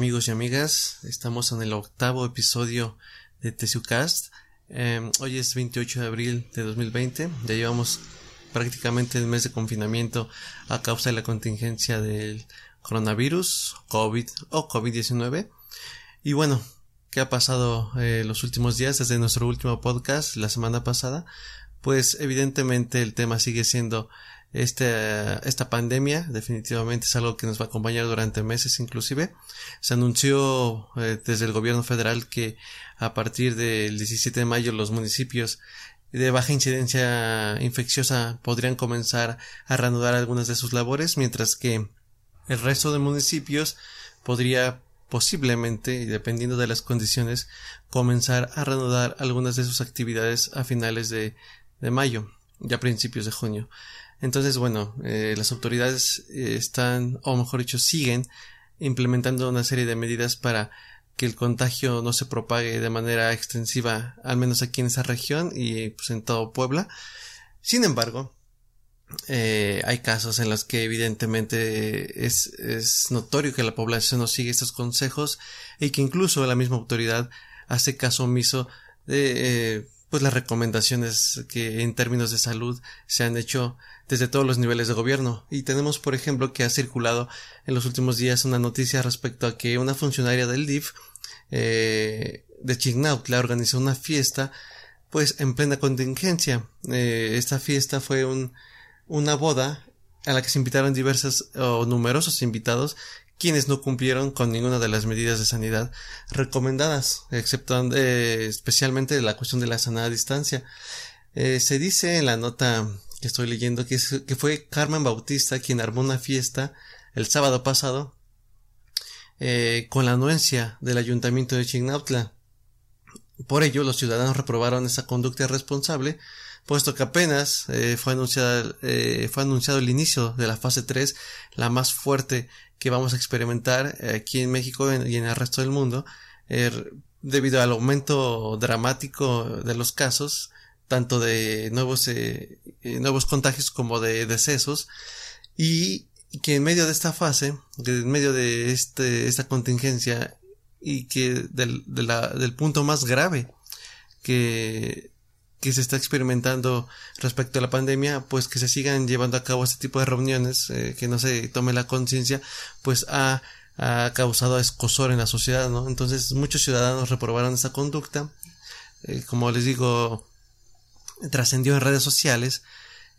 amigos y amigas, estamos en el octavo episodio de Tesiucast. Em, hoy es 28 de abril de 2020, ya llevamos prácticamente el mes de confinamiento a causa de la contingencia del coronavirus, COVID o COVID-19. Y bueno, ¿qué ha pasado eh, los últimos días desde nuestro último podcast la semana pasada? Pues evidentemente el tema sigue siendo esta pandemia definitivamente es algo que nos va a acompañar durante meses inclusive. Se anunció eh, desde el gobierno federal que a partir del 17 de mayo los municipios de baja incidencia infecciosa podrían comenzar a reanudar algunas de sus labores, mientras que el resto de municipios podría posiblemente, dependiendo de las condiciones, comenzar a reanudar algunas de sus actividades a finales de, de mayo, ya principios de junio. Entonces, bueno, eh, las autoridades eh, están, o mejor dicho, siguen implementando una serie de medidas para que el contagio no se propague de manera extensiva, al menos aquí en esa región y pues en todo Puebla. Sin embargo, eh, hay casos en los que evidentemente es, es, notorio que la población no sigue estos consejos y que incluso la misma autoridad hace caso omiso de pues las recomendaciones que en términos de salud se han hecho desde todos los niveles de gobierno. Y tenemos, por ejemplo, que ha circulado en los últimos días una noticia respecto a que una funcionaria del DIF eh, de Chignautla organizó una fiesta pues en plena contingencia. Eh, esta fiesta fue un, una boda a la que se invitaron diversos o numerosos invitados quienes no cumplieron con ninguna de las medidas de sanidad recomendadas, excepto eh, especialmente la cuestión de la sanada distancia. Eh, se dice en la nota que estoy leyendo que, que fue Carmen Bautista quien armó una fiesta el sábado pasado eh, con la anuencia del ayuntamiento de Chignautla. Por ello, los ciudadanos reprobaron esa conducta irresponsable, puesto que apenas fue, anunciada, fue anunciado el inicio de la fase 3, la más fuerte que vamos a experimentar eh, aquí en México y en el resto del mundo er, debido al aumento dramático de los casos tanto de nuevos eh, eh, nuevos contagios como de decesos y, que en medio de esta fase en medio de este esta contingencia y que del, del punto más grave que que se está experimentando respecto a la pandemia, pues que se sigan llevando a cabo este tipo de reuniones, eh, que no se tome la conciencia, pues ha, ha, causado escosor en la sociedad, ¿no? Entonces muchos ciudadanos reprobaron esa conducta, eh, como les digo, trascendió en redes sociales,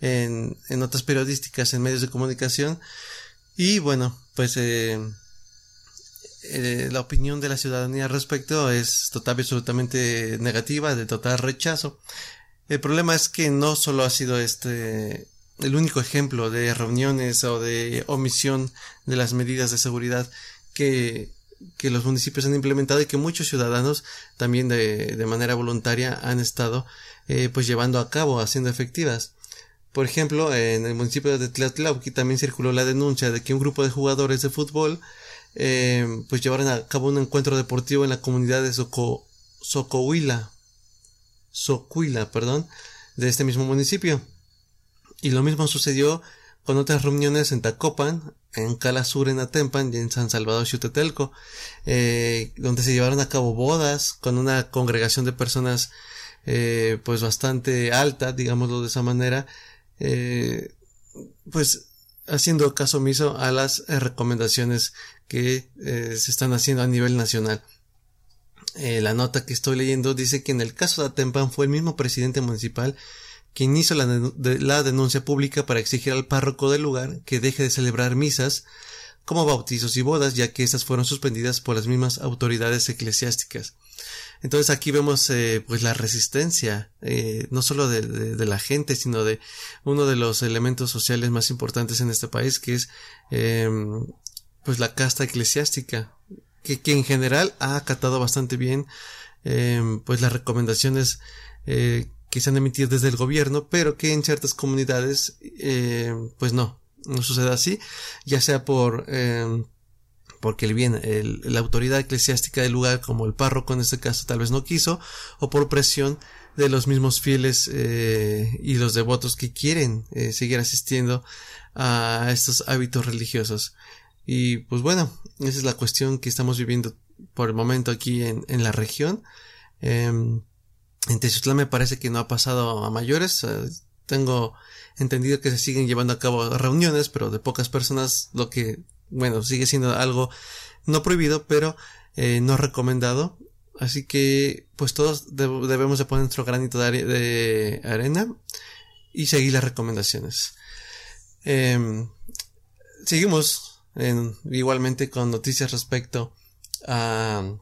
en, en notas periodísticas, en medios de comunicación, y bueno, pues eh, eh, la opinión de la ciudadanía al respecto es total absolutamente negativa, de total rechazo. El problema es que no solo ha sido este el único ejemplo de reuniones o de omisión de las medidas de seguridad que, que los municipios han implementado y que muchos ciudadanos también de, de manera voluntaria han estado eh, pues llevando a cabo, haciendo efectivas. Por ejemplo, en el municipio de Tlatlauqui también circuló la denuncia de que un grupo de jugadores de fútbol eh, pues llevaron a cabo un encuentro deportivo en la comunidad de Soco, Socohuila, perdón, de este mismo municipio. Y lo mismo sucedió con otras reuniones en Tacopan, en Cala Sur, en Atempan y en San Salvador, Xutetelco, eh, donde se llevaron a cabo bodas con una congregación de personas eh, pues bastante alta, digámoslo de esa manera, pues haciendo caso omiso a las eh, recomendaciones que eh, se están haciendo a nivel nacional. Eh, la nota que estoy leyendo dice que en el caso de Atempan fue el mismo presidente municipal quien hizo la, la denuncia pública para exigir al párroco del lugar que deje de celebrar misas como bautizos y bodas, ya que estas fueron suspendidas por las mismas autoridades eclesiásticas. Entonces aquí vemos eh, pues la resistencia, eh, no solo de, la gente, sino de uno de los elementos sociales más importantes en este país, que es eh, pues la casta eclesiástica, que, que, en general ha acatado bastante bien em, pues las recomendaciones eh, que se han emitido desde el gobierno, pero que en ciertas comunidades em, pues no, no sucede así, ya sea por em, porque el bien, la autoridad eclesiástica del lugar, como el párroco en este caso, tal vez no quiso, o por presión de los mismos fieles eh, y los devotos que quieren eh, seguir asistiendo a estos hábitos religiosos. Y pues bueno, esa es la cuestión que estamos viviendo por el momento aquí en, la región. Em, en Teciutlán me parece que no ha pasado a mayores. Eh, tengo entendido que se siguen llevando a cabo reuniones, pero de pocas personas, lo que, bueno, sigue siendo algo no prohibido, pero eh, no recomendado. Así que, pues todos debemos de poner nuestro granito de, arena y seguir las recomendaciones. Em, seguimos igualmente con noticias respecto a,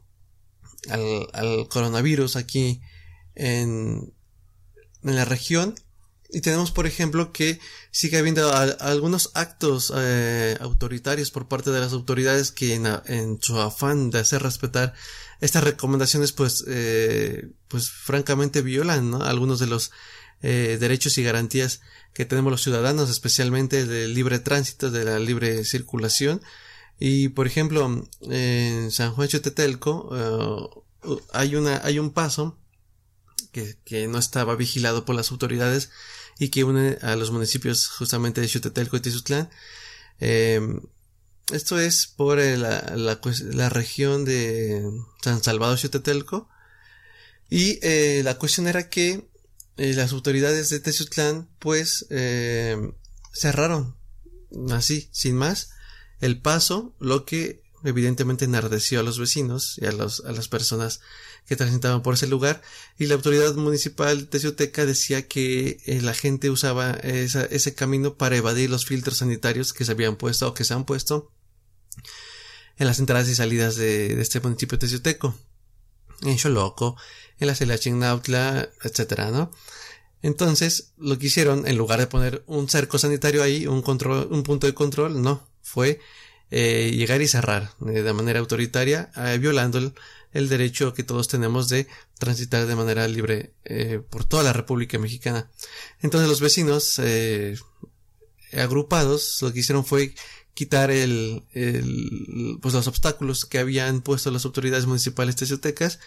al, coronavirus aquí en, en la región. Y tenemos, por ejemplo, que sigue habiendo algunos actos eh, autoritarios por parte de las autoridades que en, su afán de hacer respetar estas recomendaciones, pues, eh, pues francamente violan algunos de los eh, derechos y garantías que tenemos los ciudadanos, especialmente del libre tránsito, de la libre circulación. Y, por ejemplo, en San Juan Chotetelco hay, una, hay un paso que, que no estaba vigilado por las autoridades y que une a los municipios justamente de Xutetelco y Tizutlán. Em, esto es por la, la, región de San Salvador Xutetelco. Y eh, la cuestión era que eh, las autoridades de Tizutlán pues cerraron así, sin más, el paso, lo que evidentemente enardeció a los vecinos y a, los, a las personas que transitaban por ese lugar y la autoridad municipal de decía que eh, la gente usaba ese camino para evadir los filtros sanitarios que se habían puesto o que se han puesto en las entradas y salidas de, este municipio Tecioteco, en Xoloco, en la Cela Chignautla, etcétera, ¿no? Entonces, lo que hicieron, en lugar de poner un cerco sanitario ahí, un control, un punto de control, no, fue eh, llegar y cerrar eh, de manera autoritaria, violando el, derecho que todos tenemos de transitar de manera libre eh, por toda la República Mexicana. Entonces los vecinos eh, agrupados lo que hicieron fue quitar el, pues los obstáculos que habían puesto las autoridades municipales teciotecas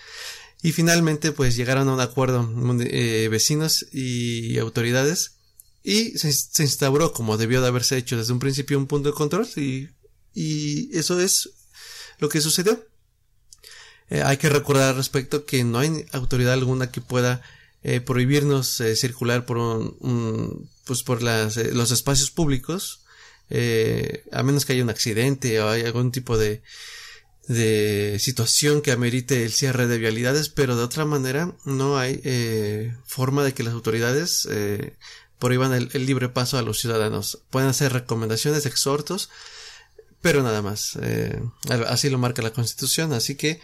y finalmente pues llegaron a un acuerdo eh, vecinos y autoridades y se, se, instauró como debió de haberse hecho desde un principio un punto de control y, y eso es lo que sucedió. Eh, hay que recordar al respecto que no hay autoridad alguna que pueda eh, prohibirnos eh, circular por un, pues por las, los espacios públicos a menos que haya un accidente o haya algún tipo de de situación que amerite el cierre de vialidades pero de otra manera no hay forma de que las autoridades prohíban el, el, libre paso a los ciudadanos pueden hacer recomendaciones exhortos pero nada más así lo marca la constitución así que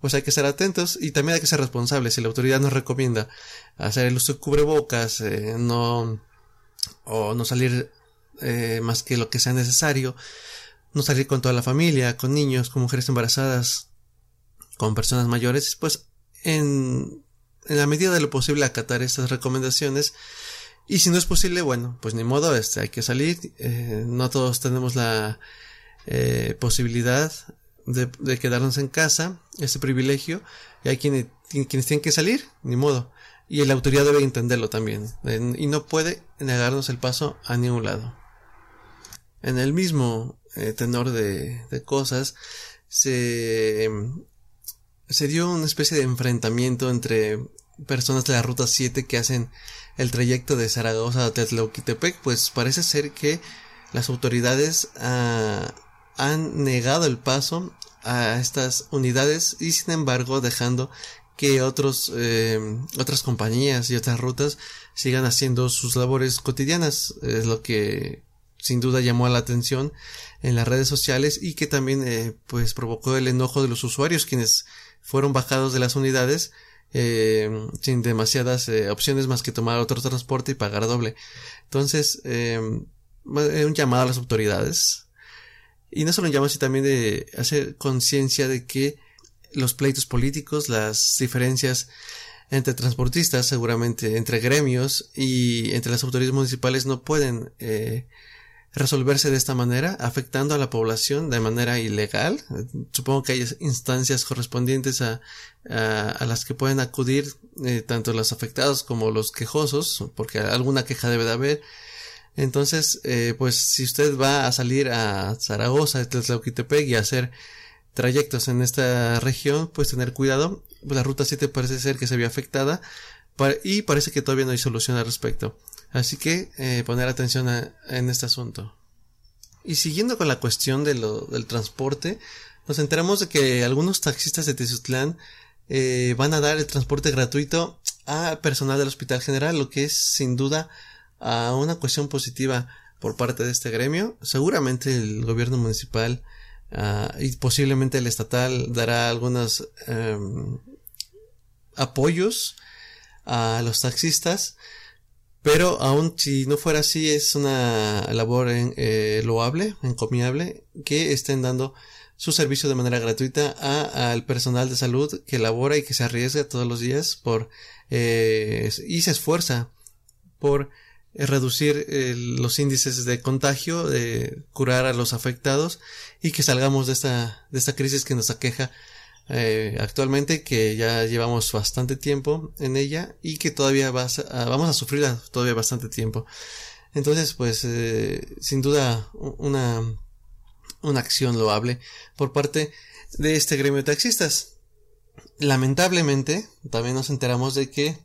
pues hay que estar atentos y también hay que ser responsables. Si la autoridad nos recomienda hacer el uso de cubrebocas, eh, no, o no salir eh, más que lo que sea necesario, no salir con toda la familia, con niños, con mujeres embarazadas, con personas mayores, pues en, en la medida de lo posible acatar estas recomendaciones. Y si no es posible, bueno, pues ni modo, este, hay que salir. Eh, no todos tenemos la eh, posibilidad de, quedarnos en casa, ese privilegio, y hay quienes, quienes tienen que salir, ni modo. Y la autoridad debe entenderlo también, y no puede negarnos el paso a ningún lado. En el mismo eh, tenor de, cosas, se, se dio una especie de enfrentamiento entre personas de la Ruta 7 que hacen el trayecto de Zaragoza a Tetlauquitepec, pues parece ser que las autoridades ah, han negado el paso a estas unidades y sin embargo dejando que otros eh, otras compañías y otras rutas sigan haciendo sus labores cotidianas. Es lo que sin duda llamó la atención en las redes sociales y que también eh, pues provocó el enojo de los usuarios quienes fueron bajados de las unidades eh, sin demasiadas opciones más que tomar otro transporte y pagar doble. Entonces un llamado a las autoridades y no solo llama así también de hacer conciencia de que los pleitos políticos, las diferencias entre transportistas, seguramente entre gremios y entre las autoridades municipales no pueden eh, resolverse de esta manera, afectando a la población de manera ilegal. Supongo que hay instancias correspondientes a, a, las que pueden acudir eh, tanto los afectados como los quejosos, porque alguna queja debe de haber Entonces, eh, pues si usted va a salir a Zaragoza, Tlatelolquitepec y a hacer trayectos en esta región, pues tener cuidado. La ruta 7 parece ser que se vio afectada y parece que todavía no hay solución al respecto. Así que eh, poner atención en este asunto. Y siguiendo con la cuestión de lo, del transporte, nos enteramos de que algunos taxistas de Tizutlán eh, van a dar el transporte gratuito a personal del Hospital General, lo que es sin duda a una cuestión positiva por parte de este gremio. Seguramente el gobierno municipal ah, y posiblemente el estatal dará algunos em, apoyos a los taxistas pero aún si no fuera así, es una labor eh, loable, encomiable, que estén dando su servicio de manera gratuita al personal de salud que labora y que se arriesga todos los días por eh, y se esfuerza por reducir los índices de contagio, de curar a los afectados y que salgamos de esta, de esta crisis que nos aqueja eh, actualmente que ya llevamos bastante tiempo en ella y que todavía vas vamos a sufrir todavía bastante tiempo. Entonces, pues, eh, sin duda, una, una acción loable por parte de este gremio de taxistas. Lamentablemente, también nos enteramos de que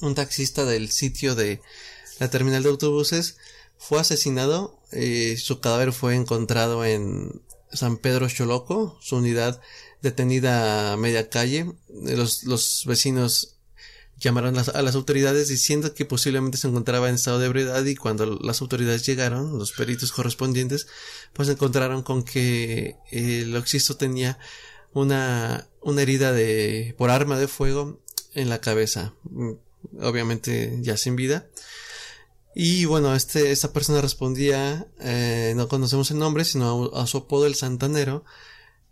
un taxista del sitio de la terminal de autobuses fue asesinado. Eh, su cadáver fue encontrado en San Pedro Choloco, su unidad detenida a media calle. Los, los vecinos llamaron a las autoridades diciendo que posiblemente se encontraba en estado de ebriedad y cuando las autoridades llegaron, los peritos correspondientes, pues encontraron con que el oxisto tenía una, una herida de, por arma de fuego en la cabeza, mm, obviamente ya sin vida. Y bueno, este, esta persona respondía, eh, no conocemos el nombre, sino a, su apodo el Santanero,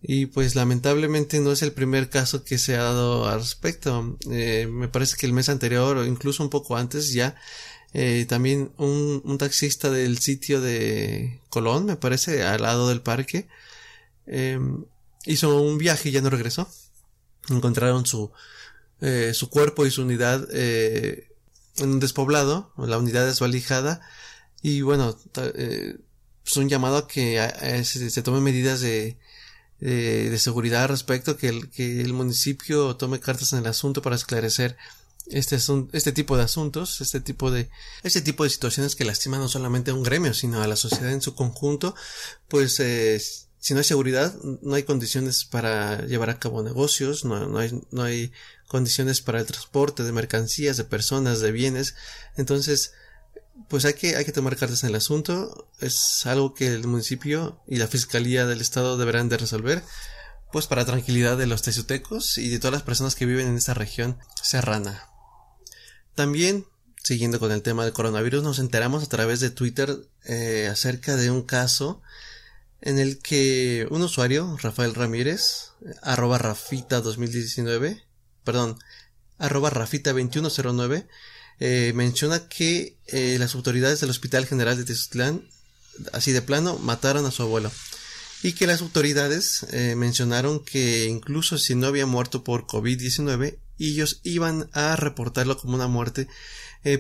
y pues lamentablemente no es el primer caso que se ha dado al respecto. Eh, me parece que el mes anterior o incluso un poco antes ya eh, también un, un, taxista del sitio de Colón, me parece, al lado del parque, eh, hizo un viaje y ya no regresó. Encontraron su, eh, su cuerpo y su unidad eh, en un despoblado, la unidad desvalijada, y bueno, eh, es un llamado a que se, se tomen medidas de, de seguridad al respecto, que el, que el municipio tome cartas en el asunto para esclarecer este, este tipo de asuntos, este tipo de, este tipo de situaciones que lastiman no solamente a un gremio, sino a la sociedad en su conjunto, pues eh, si no hay seguridad, no hay condiciones para llevar a cabo negocios, no, no, hay, no hay condiciones para el transporte de mercancías, de personas, de bienes. Entonces, pues hay que, hay que tomar cartas en el asunto. Es algo que el municipio y la fiscalía del estado deberán de resolver. Pues para tranquilidad de los teciutecos y de todas las personas que viven en esta región serrana. También, siguiendo con el tema del coronavirus, nos enteramos a través de Twitter eh, acerca de un caso en el que un usuario, Rafael Ramírez, arroba Rafita 2019, perdón, arroba Rafita 2109, eh, menciona que eh, las autoridades del Hospital General de Tezutlán, así de plano, mataron a su abuelo. Y que las autoridades eh, mencionaron que incluso si no había muerto por COVID-19, ellos iban a reportarlo como una muerte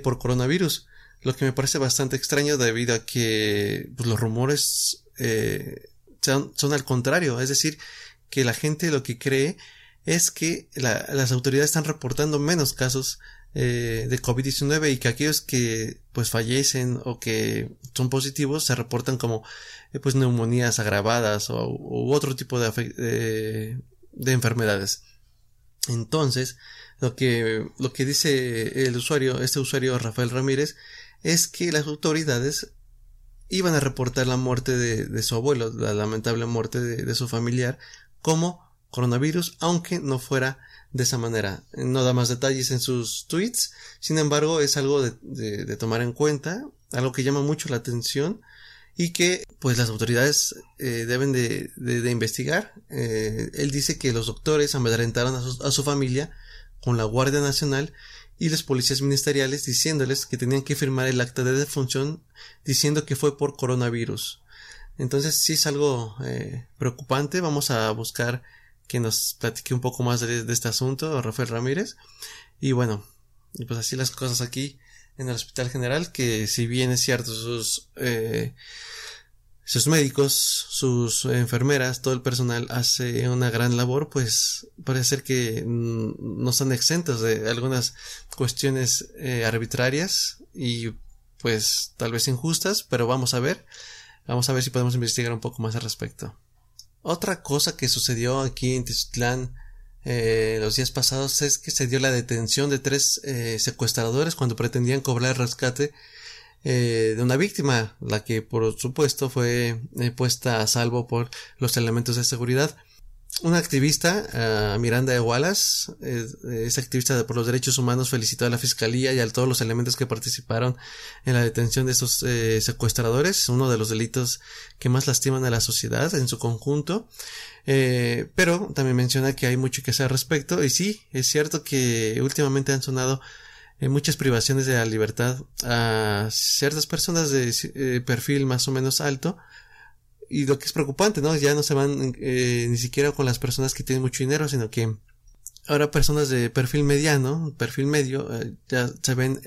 por coronavirus. Lo que me parece bastante extraño debido a que pues, los rumores son, son, al contrario. Es decir, que la gente lo que cree es que las autoridades están reportando menos casos eh, de COVID-19 y que aquellos que pues fallecen o que son positivos se reportan como eh, pues neumonías agravadas o u otro tipo de, de enfermedades. Entonces, lo que, lo que dice el usuario, este usuario Rafael Ramírez, es que las autoridades iban a reportar la muerte de, su abuelo, la lamentable muerte de, su familiar, como coronavirus, aunque no fuera de esa manera. No da más detalles en sus tweets, sin embargo es algo de, tomar en cuenta, algo que llama mucho la atención y que pues las autoridades eh, deben de, investigar. Eh, él dice que los doctores amedrentaron a su familia con la Guardia Nacional y los policías ministeriales diciéndoles que tenían que firmar el acta de defunción diciendo que fue por coronavirus. Entonces sí es algo eh, preocupante. Vamos a buscar que nos platique un poco más de, este asunto, Rafael Ramírez. Y bueno, pues así las cosas aquí en el Hospital General, que si bien es cierto sus, eh, sus médicos, sus enfermeras, todo el personal hace una gran labor, pues parece ser que no están exentos de algunas cuestiones eh, arbitrarias y pues tal vez injustas, pero vamos a ver, vamos a ver si podemos investigar un poco más al respecto. Otra cosa que sucedió aquí en Tizutlán eh, los días pasados es que se dio la detención de tres eh, secuestradores cuando pretendían cobrar rescate eh, de una víctima, la que por supuesto fue puesta a salvo por los elementos de seguridad. Una activista, Miranda de Wallace, es activista por los derechos humanos, felicitó a la fiscalía y a todos los elementos que participaron en la detención de estos secuestradores, uno de los delitos que más lastiman a la sociedad en su conjunto. Eh, pero también menciona que hay mucho que hacer al respecto. Y sí, es cierto que últimamente han sonado eh, muchas privaciones de la libertad a ciertas personas de eh, perfil más o menos alto. Y lo que es preocupante, ¿no? Ya no se van ni siquiera con las personas que tienen mucho dinero, sino que ahora personas de perfil mediano, perfil medio, ya se ven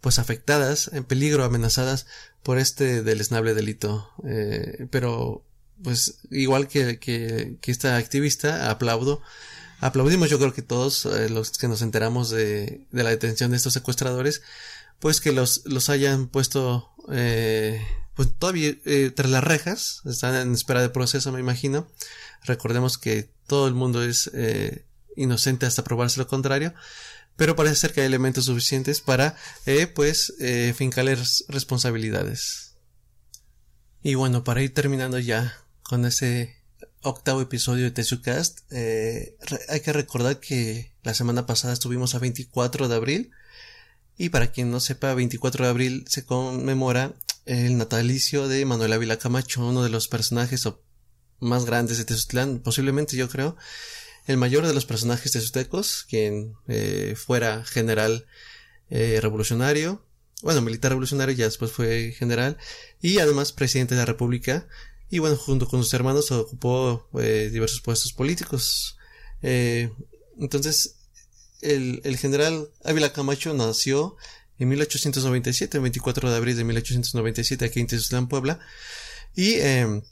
pues afectadas, en peligro, amenazadas por este deleznable delito. pero pues igual que, que esta activista, aplaudo. Aplaudimos yo creo que todos eh, los que nos enteramos de, la detención de estos secuestradores, pues que los, los hayan puesto, eh, pues todavía eh, tras las rejas, están en espera de proceso me imagino. Recordemos que todo el mundo es inocente hasta probarse lo contrario, pero parece ser que hay elementos suficientes para, pues, fincarles responsabilidades. Y bueno, para ir terminando ya con ese octavo episodio de Tesucast. Eh, hay que recordar que la semana pasada estuvimos a 24 de abril. Y para quien no sepa, 24 de abril se conmemora el natalicio de Manuel Ávila Camacho, uno de los personajes más grandes de Tezutlán, posiblemente yo creo, el mayor de los personajes tezutecos, quien eh, fuera general eh, revolucionario, bueno, militar revolucionario, ya después fue general, y además presidente de la República, y bueno, junto con sus hermanos ocupó eh, diversos puestos políticos. Eh, entonces, el, el, general Ávila Camacho nació en 1897, el 24 de abril de 1897, aquí en Tezutlán, Puebla, y eh,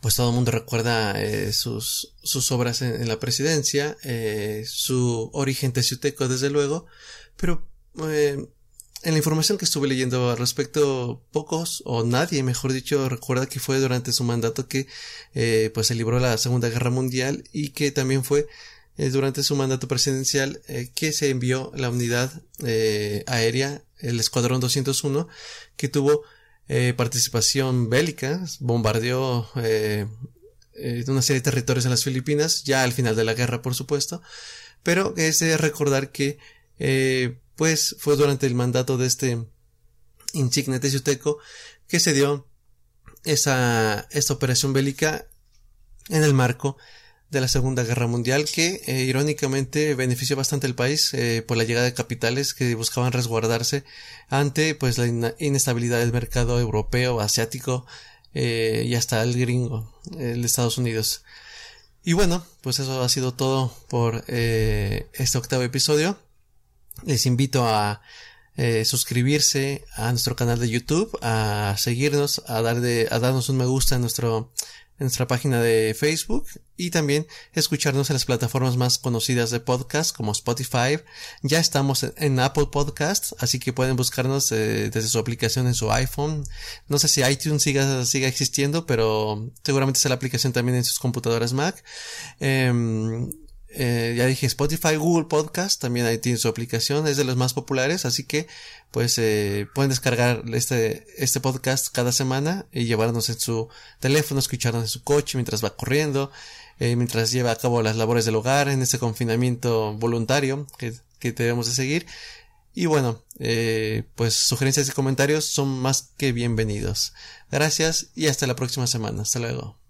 pues todo el mundo recuerda eh, sus, sus obras en, la presidencia, su origen teciuteco desde luego, pero eh, en la información que estuve leyendo al respecto, pocos o nadie, mejor dicho, recuerda que fue durante su mandato que eh, pues se libró la Segunda Guerra Mundial y que también fue eh, durante su mandato presidencial eh, que se envió la unidad aérea, el Escuadrón 201, que tuvo participación bélica, bombardeó una serie de territorios en las Filipinas, ya al final de la guerra, por supuesto, pero es de recordar que pues fue durante el mandato de este insigne teciuteco que se dio esa, esta operación bélica en el marco de la Segunda Guerra Mundial que eh, irónicamente benefició bastante al país eh, por la llegada de capitales que buscaban resguardarse ante pues la in inestabilidad del mercado europeo, asiático eh, y hasta el gringo, el de Estados Unidos. Y bueno, pues eso ha sido todo por este octavo episodio les invito a eh, suscribirse a nuestro canal de YouTube, a seguirnos, a, dar de, a darnos un me gusta en nuestro en nuestra página de Facebook y también escucharnos en las plataformas más conocidas de podcast como Spotify. Ya estamos en, Apple Podcast, así que pueden buscarnos eh, desde su aplicación en su iPhone. No sé si iTunes siga, siga existiendo, pero seguramente es la aplicación también en sus computadoras Mac. Eh, eh, ya dije Spotify, Google Podcast, también ahí tiene su aplicación, es de los más populares, así que pues eh, pueden descargar este, este podcast cada semana y llevarnos en su teléfono, escucharnos en su coche mientras va corriendo, eh, mientras lleva a cabo las labores del hogar en este confinamiento voluntario que, que debemos de seguir. Y bueno, eh, pues sugerencias y comentarios son más que bienvenidos. Gracias y hasta la próxima semana. Hasta luego.